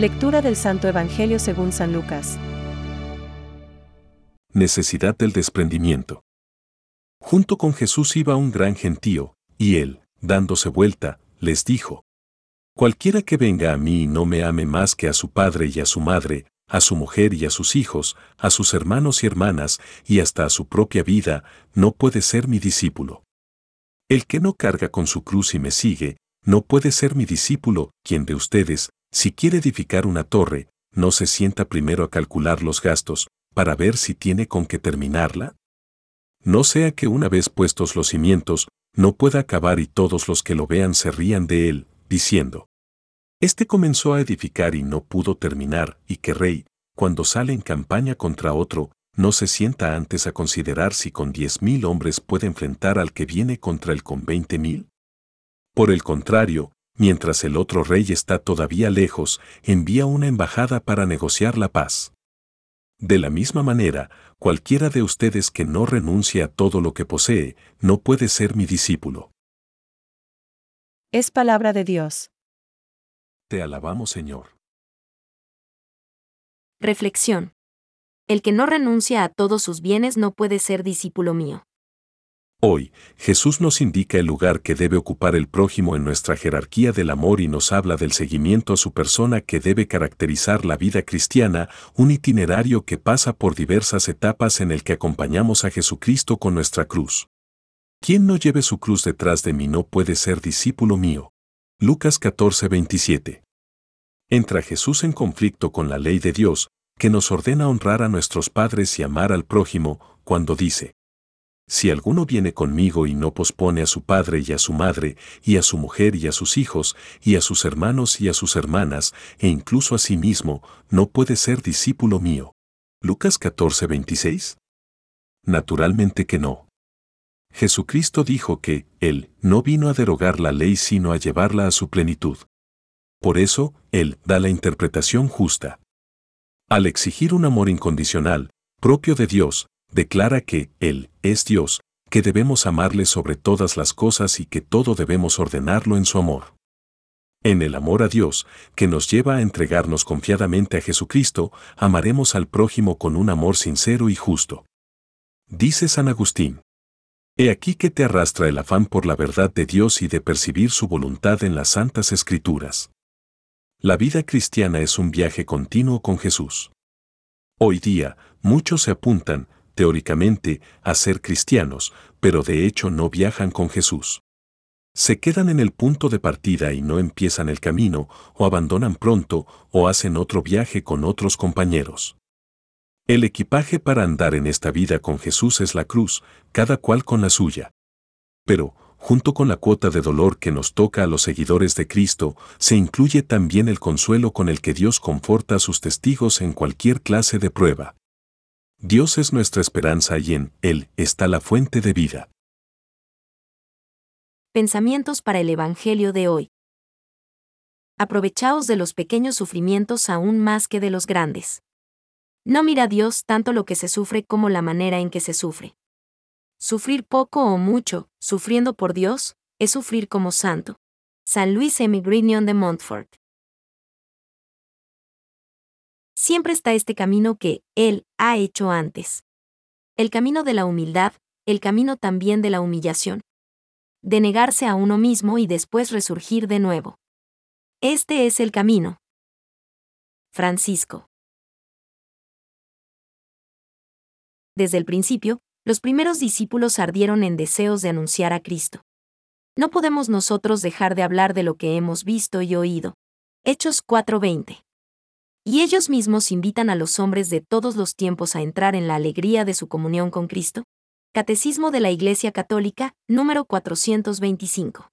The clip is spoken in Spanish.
Lectura del Santo Evangelio según San Lucas. Necesidad del desprendimiento. Junto con Jesús iba un gran gentío, y él, dándose vuelta, les dijo, Cualquiera que venga a mí y no me ame más que a su padre y a su madre, a su mujer y a sus hijos, a sus hermanos y hermanas, y hasta a su propia vida, no puede ser mi discípulo. El que no carga con su cruz y me sigue, no puede ser mi discípulo, quien de ustedes, si quiere edificar una torre, no se sienta primero a calcular los gastos, para ver si tiene con qué terminarla? No sea que una vez puestos los cimientos, no pueda acabar y todos los que lo vean se rían de él, diciendo, Este comenzó a edificar y no pudo terminar, y que rey, cuando sale en campaña contra otro, no se sienta antes a considerar si con diez mil hombres puede enfrentar al que viene contra él con veinte mil. Por el contrario, mientras el otro rey está todavía lejos, envía una embajada para negociar la paz. De la misma manera, cualquiera de ustedes que no renuncie a todo lo que posee, no puede ser mi discípulo. Es palabra de Dios. Te alabamos, Señor. Reflexión. El que no renuncia a todos sus bienes no puede ser discípulo mío. Hoy, Jesús nos indica el lugar que debe ocupar el prójimo en nuestra jerarquía del amor y nos habla del seguimiento a su persona que debe caracterizar la vida cristiana, un itinerario que pasa por diversas etapas en el que acompañamos a Jesucristo con nuestra cruz. Quien no lleve su cruz detrás de mí no puede ser discípulo mío. Lucas 14:27. Entra Jesús en conflicto con la ley de Dios, que nos ordena honrar a nuestros padres y amar al prójimo, cuando dice, si alguno viene conmigo y no pospone a su padre y a su madre, y a su mujer y a sus hijos, y a sus hermanos y a sus hermanas, e incluso a sí mismo, no puede ser discípulo mío. Lucas 14:26. Naturalmente que no. Jesucristo dijo que, Él, no vino a derogar la ley sino a llevarla a su plenitud. Por eso, Él da la interpretación justa. Al exigir un amor incondicional, propio de Dios, declara que Él es Dios, que debemos amarle sobre todas las cosas y que todo debemos ordenarlo en su amor. En el amor a Dios, que nos lleva a entregarnos confiadamente a Jesucristo, amaremos al prójimo con un amor sincero y justo. Dice San Agustín. He aquí que te arrastra el afán por la verdad de Dios y de percibir su voluntad en las santas escrituras. La vida cristiana es un viaje continuo con Jesús. Hoy día, muchos se apuntan, teóricamente, a ser cristianos, pero de hecho no viajan con Jesús. Se quedan en el punto de partida y no empiezan el camino, o abandonan pronto, o hacen otro viaje con otros compañeros. El equipaje para andar en esta vida con Jesús es la cruz, cada cual con la suya. Pero, junto con la cuota de dolor que nos toca a los seguidores de Cristo, se incluye también el consuelo con el que Dios conforta a sus testigos en cualquier clase de prueba. Dios es nuestra esperanza y en Él está la fuente de vida. Pensamientos para el Evangelio de hoy. Aprovechaos de los pequeños sufrimientos aún más que de los grandes. No mira Dios tanto lo que se sufre como la manera en que se sufre. Sufrir poco o mucho, sufriendo por Dios, es sufrir como santo. San Luis Emigrinion de Montfort. Siempre está este camino que Él ha hecho antes. El camino de la humildad, el camino también de la humillación. De negarse a uno mismo y después resurgir de nuevo. Este es el camino. Francisco. Desde el principio, los primeros discípulos ardieron en deseos de anunciar a Cristo. No podemos nosotros dejar de hablar de lo que hemos visto y oído. Hechos 4:20 y ellos mismos invitan a los hombres de todos los tiempos a entrar en la alegría de su comunión con Cristo? Catecismo de la Iglesia Católica, número 425.